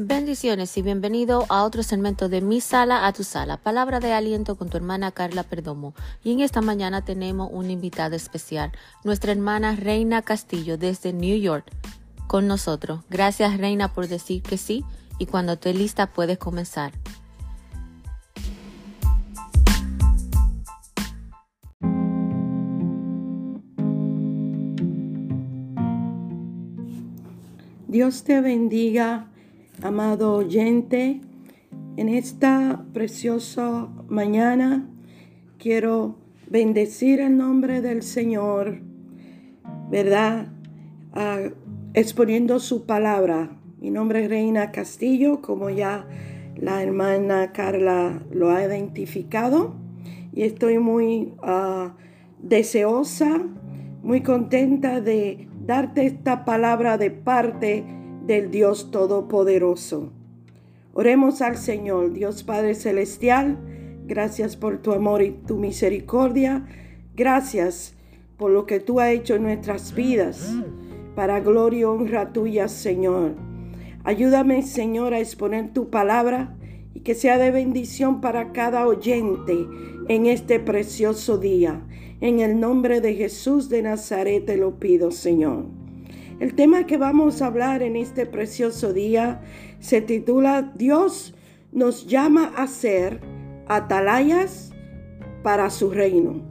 Bendiciones y bienvenido a otro segmento de Mi Sala a tu Sala, palabra de aliento con tu hermana Carla Perdomo. Y en esta mañana tenemos una invitada especial, nuestra hermana Reina Castillo desde New York, con nosotros. Gracias Reina por decir que sí y cuando esté lista puedes comenzar. Dios te bendiga amado oyente, en esta preciosa mañana quiero bendecir el nombre del Señor, ¿verdad? Ah, exponiendo su palabra. Mi nombre es Reina Castillo, como ya la hermana Carla lo ha identificado, y estoy muy ah, deseosa, muy contenta de darte esta palabra de parte del Dios Todopoderoso. Oremos al Señor, Dios Padre Celestial, gracias por tu amor y tu misericordia, gracias por lo que tú has hecho en nuestras vidas, para gloria y honra tuya, Señor. Ayúdame, Señor, a exponer tu palabra y que sea de bendición para cada oyente en este precioso día. En el nombre de Jesús de Nazaret te lo pido, Señor. El tema que vamos a hablar en este precioso día se titula Dios nos llama a ser atalayas para su reino.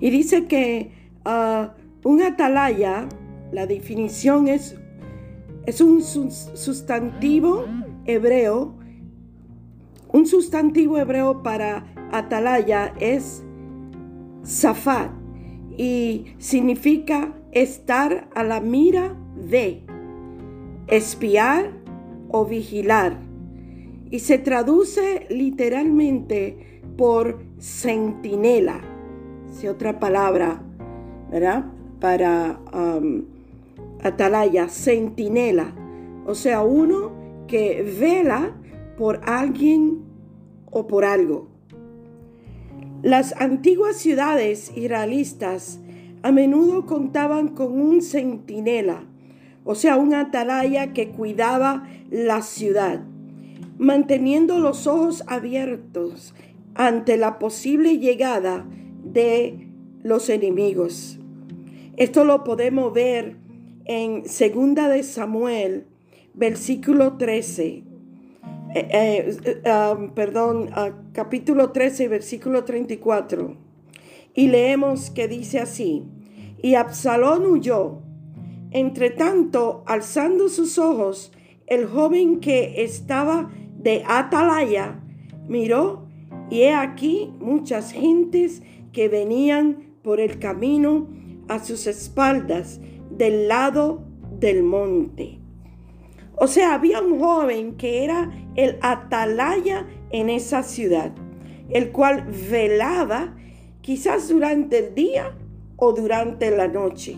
Y dice que uh, un atalaya, la definición es, es un sustantivo hebreo. Un sustantivo hebreo para atalaya es zafat y significa estar a la mira de, espiar o vigilar. Y se traduce literalmente por centinela, si otra palabra, ¿verdad? Para um, atalaya, centinela. O sea, uno que vela por alguien o por algo. Las antiguas ciudades israelitas a menudo contaban con un centinela, o sea, un atalaya que cuidaba la ciudad, manteniendo los ojos abiertos ante la posible llegada de los enemigos. Esto lo podemos ver en Segunda de Samuel, versículo 13. Eh, eh, eh, um, perdón, uh, capítulo 13, versículo 34. Y leemos que dice así, y Absalón huyó. Entre tanto, alzando sus ojos, el joven que estaba de atalaya miró, y he aquí muchas gentes que venían por el camino a sus espaldas del lado del monte. O sea, había un joven que era el atalaya en esa ciudad, el cual velaba quizás durante el día o durante la noche.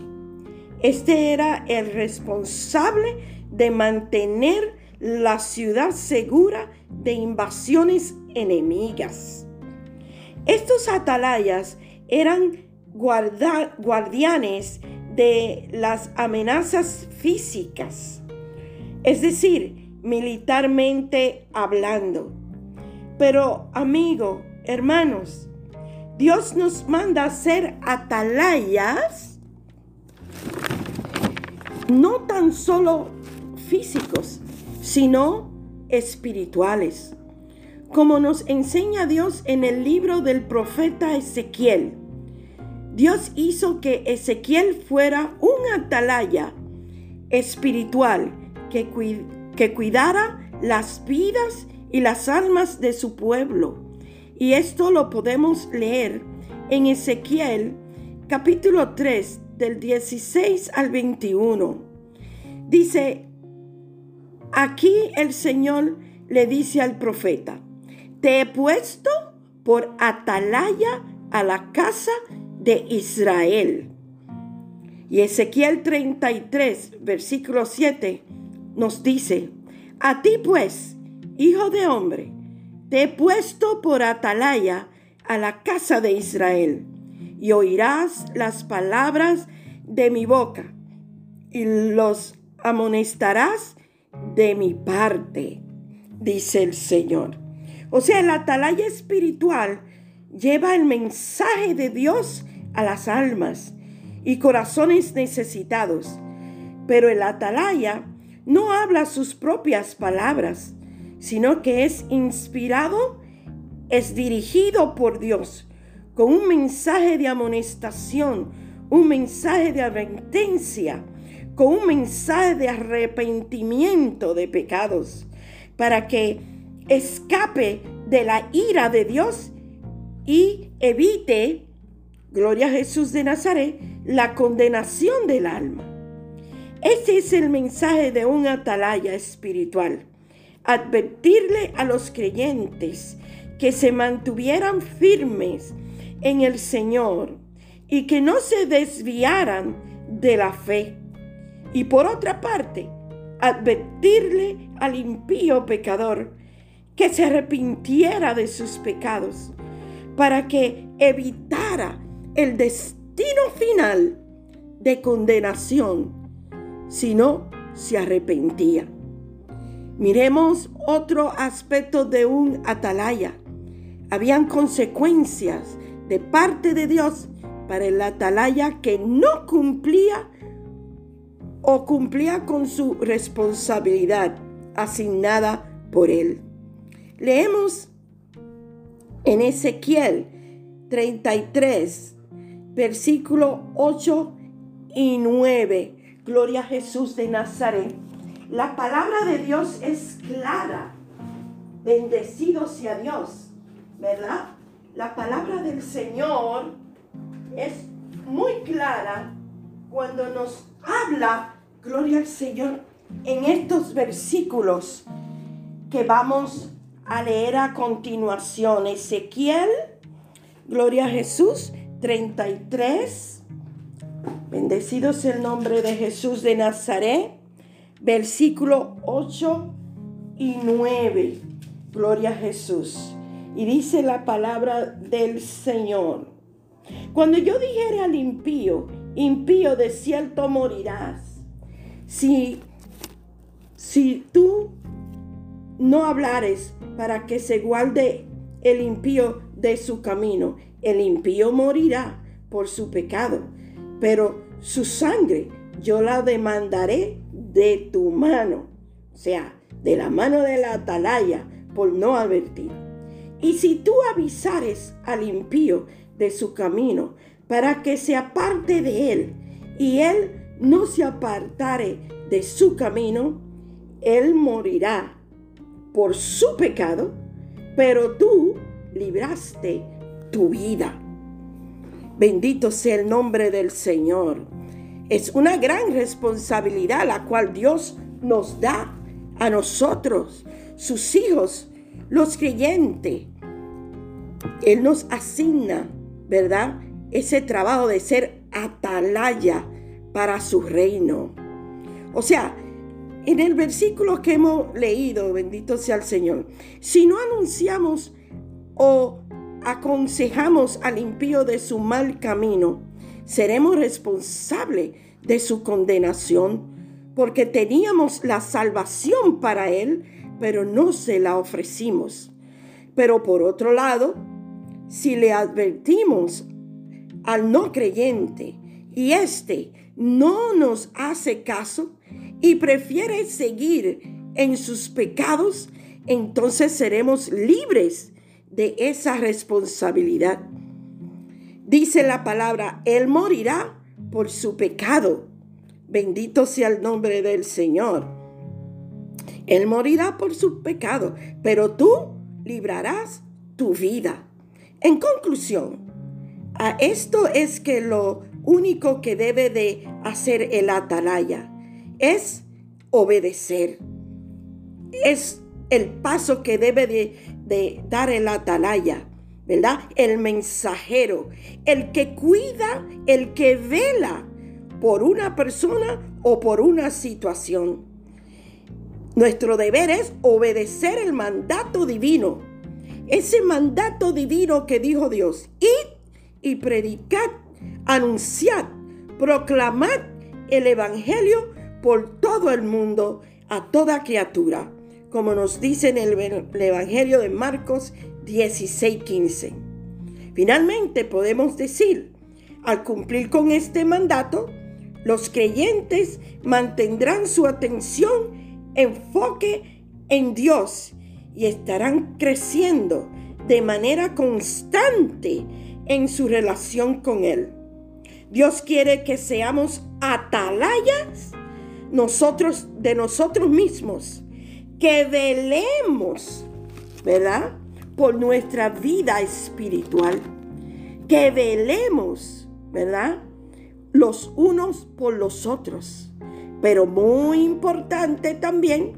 Este era el responsable de mantener la ciudad segura de invasiones enemigas. Estos atalayas eran guardianes de las amenazas físicas, es decir, militarmente hablando. Pero amigo, hermanos, Dios nos manda a ser atalayas, no tan solo físicos, sino espirituales. Como nos enseña Dios en el libro del profeta Ezequiel. Dios hizo que Ezequiel fuera un atalaya espiritual que, que cuidara las vidas y las almas de su pueblo y esto lo podemos leer en Ezequiel capítulo 3 del 16 al 21. Dice, aquí el Señor le dice al profeta, te he puesto por atalaya a la casa de Israel. Y Ezequiel 33, versículo 7, nos dice, a ti pues, hijo de hombre, te he puesto por atalaya a la casa de Israel, y oirás las palabras de mi boca, y los amonestarás de mi parte, dice el Señor. O sea, la atalaya espiritual lleva el mensaje de Dios a las almas y corazones necesitados. Pero el atalaya no habla sus propias palabras, sino que es inspirado, es dirigido por Dios con un mensaje de amonestación, un mensaje de advertencia, con un mensaje de arrepentimiento de pecados, para que escape de la ira de Dios y evite, gloria a Jesús de Nazaret, la condenación del alma. Ese es el mensaje de un atalaya espiritual. Advertirle a los creyentes que se mantuvieran firmes en el Señor y que no se desviaran de la fe. Y por otra parte, advertirle al impío pecador que se arrepintiera de sus pecados para que evitara el destino final de condenación si no se arrepentía. Miremos otro aspecto de un atalaya. Habían consecuencias de parte de Dios para el atalaya que no cumplía o cumplía con su responsabilidad asignada por él. Leemos en Ezequiel 33, versículo 8 y 9. Gloria a Jesús de Nazaret. La palabra de Dios es clara. Bendecido sea Dios, ¿verdad? La palabra del Señor es muy clara cuando nos habla, gloria al Señor, en estos versículos que vamos a leer a continuación. Ezequiel, gloria a Jesús, 33. Bendecido sea el nombre de Jesús de Nazaret. Versículo 8 y 9. Gloria a Jesús. Y dice la palabra del Señor. Cuando yo dijere al impío, impío de cierto morirás. Si, si tú no hablares para que se guarde el impío de su camino, el impío morirá por su pecado, pero su sangre yo la demandaré de tu mano, o sea, de la mano de la atalaya, por no advertir. Y si tú avisares al impío de su camino, para que se aparte de él, y él no se apartare de su camino, él morirá por su pecado, pero tú libraste tu vida. Bendito sea el nombre del Señor. Es una gran responsabilidad la cual Dios nos da a nosotros, sus hijos, los creyentes. Él nos asigna, ¿verdad? Ese trabajo de ser atalaya para su reino. O sea, en el versículo que hemos leído, bendito sea el Señor, si no anunciamos o aconsejamos al impío de su mal camino, seremos responsables de su condenación, porque teníamos la salvación para él, pero no se la ofrecimos. Pero por otro lado, si le advertimos al no creyente y éste no nos hace caso, y prefiere seguir en sus pecados, entonces seremos libres de esa responsabilidad. Dice la palabra, Él morirá por su pecado. Bendito sea el nombre del Señor. Él morirá por su pecado, pero tú librarás tu vida. En conclusión, a esto es que lo único que debe de hacer el atalaya es obedecer. Es el paso que debe de, dar el atalaya, ¿verdad? El mensajero, el que cuida, el que vela por una persona o por una situación. Nuestro deber es obedecer el mandato divino. Ese mandato divino que dijo Dios. Id y predicad, anunciad, proclamad el Evangelio por todo el mundo a toda criatura, como nos dice en el Evangelio de Marcos 16:15. Finalmente podemos decir, al cumplir con este mandato, los creyentes mantendrán su atención, enfoque en Dios y estarán creciendo de manera constante en su relación con Él. Dios quiere que seamos atalayas nosotros de nosotros mismos, que velemos, ¿verdad? Por nuestra vida espiritual, que velemos, ¿verdad? Los unos por los otros. Pero muy importante también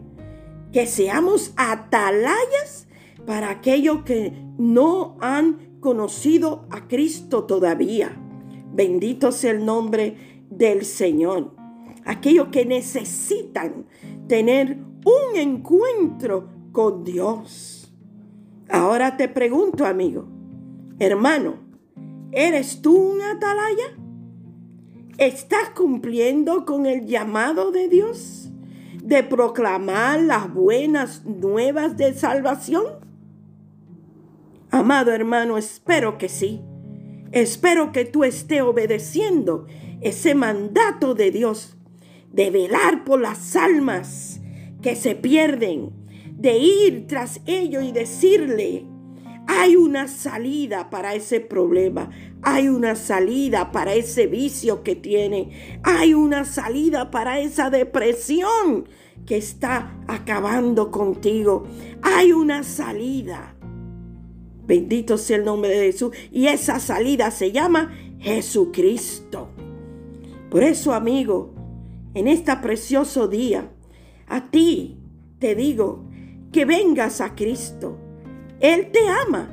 que seamos atalayas para aquellos que no han conocido a Cristo todavía. Bendito sea el nombre del Señor. Aquellos que necesitan tener un encuentro con Dios. Ahora te pregunto, amigo, hermano, ¿eres tú un atalaya? ¿Estás cumpliendo con el llamado de Dios de proclamar las buenas nuevas de salvación? Amado hermano, espero que sí. Espero que tú estés obedeciendo ese mandato de Dios de velar por las almas que se pierden, de ir tras ello y decirle, hay una salida para ese problema, hay una salida para ese vicio que tiene, hay una salida para esa depresión que está acabando contigo, hay una salida. Bendito sea el nombre de Jesús. Y esa salida se llama Jesucristo. Por eso, amigo, en este precioso día, a ti te digo que vengas a Cristo. Él te ama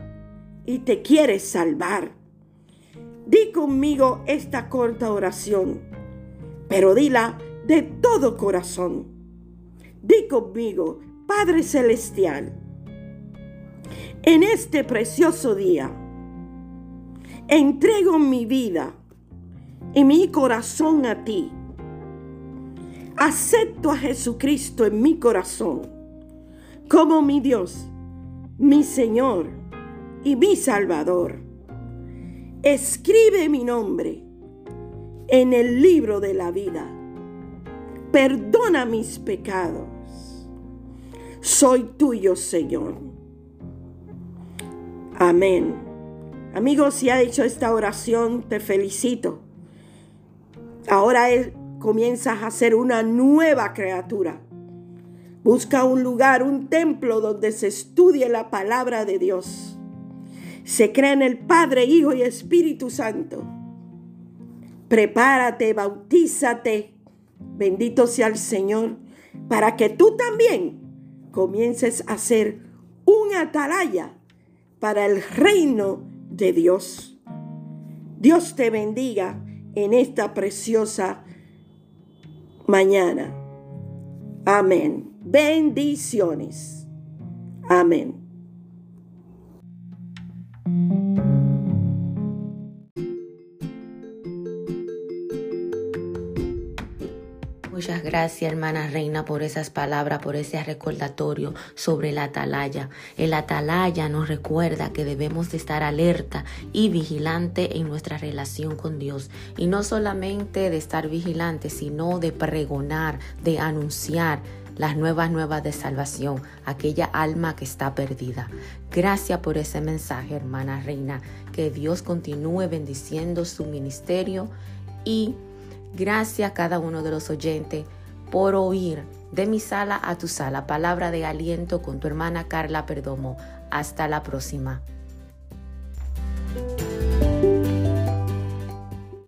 y te quiere salvar. Di conmigo esta corta oración, pero dila de todo corazón. Di conmigo, Padre Celestial, en este precioso día, entrego mi vida y mi corazón a ti. Acepto a Jesucristo en mi corazón como mi Dios, mi Señor y mi Salvador. Escribe mi nombre en el libro de la vida. Perdona mis pecados. Soy tuyo, Señor. Amén. Amigos, si ha hecho esta oración, te felicito. Ahora comienzas a ser una nueva criatura. Busca un lugar, un templo donde se estudie la palabra de Dios. Se cree en el Padre, Hijo y Espíritu Santo. Prepárate, bautízate. Bendito sea el Señor, para que tú también comiences a ser un atalaya para el reino de Dios. Dios te bendiga en esta preciosa mañana. Amén. Bendiciones. Amén. Muchas gracias, hermana Reina, por esas palabras, por ese recordatorio sobre la atalaya. El atalaya nos recuerda que debemos de estar alerta y vigilante en nuestra relación con Dios. Y no solamente de estar vigilante, sino de pregonar, de anunciar las nuevas nuevas de salvación, aquella alma que está perdida. Gracias por ese mensaje, hermana Reina. Que Dios continúe bendiciendo su ministerio y Gracias a cada uno de los oyentes por oír de mi sala a tu sala, palabra de aliento con tu hermana Carla Perdomo. Hasta la próxima.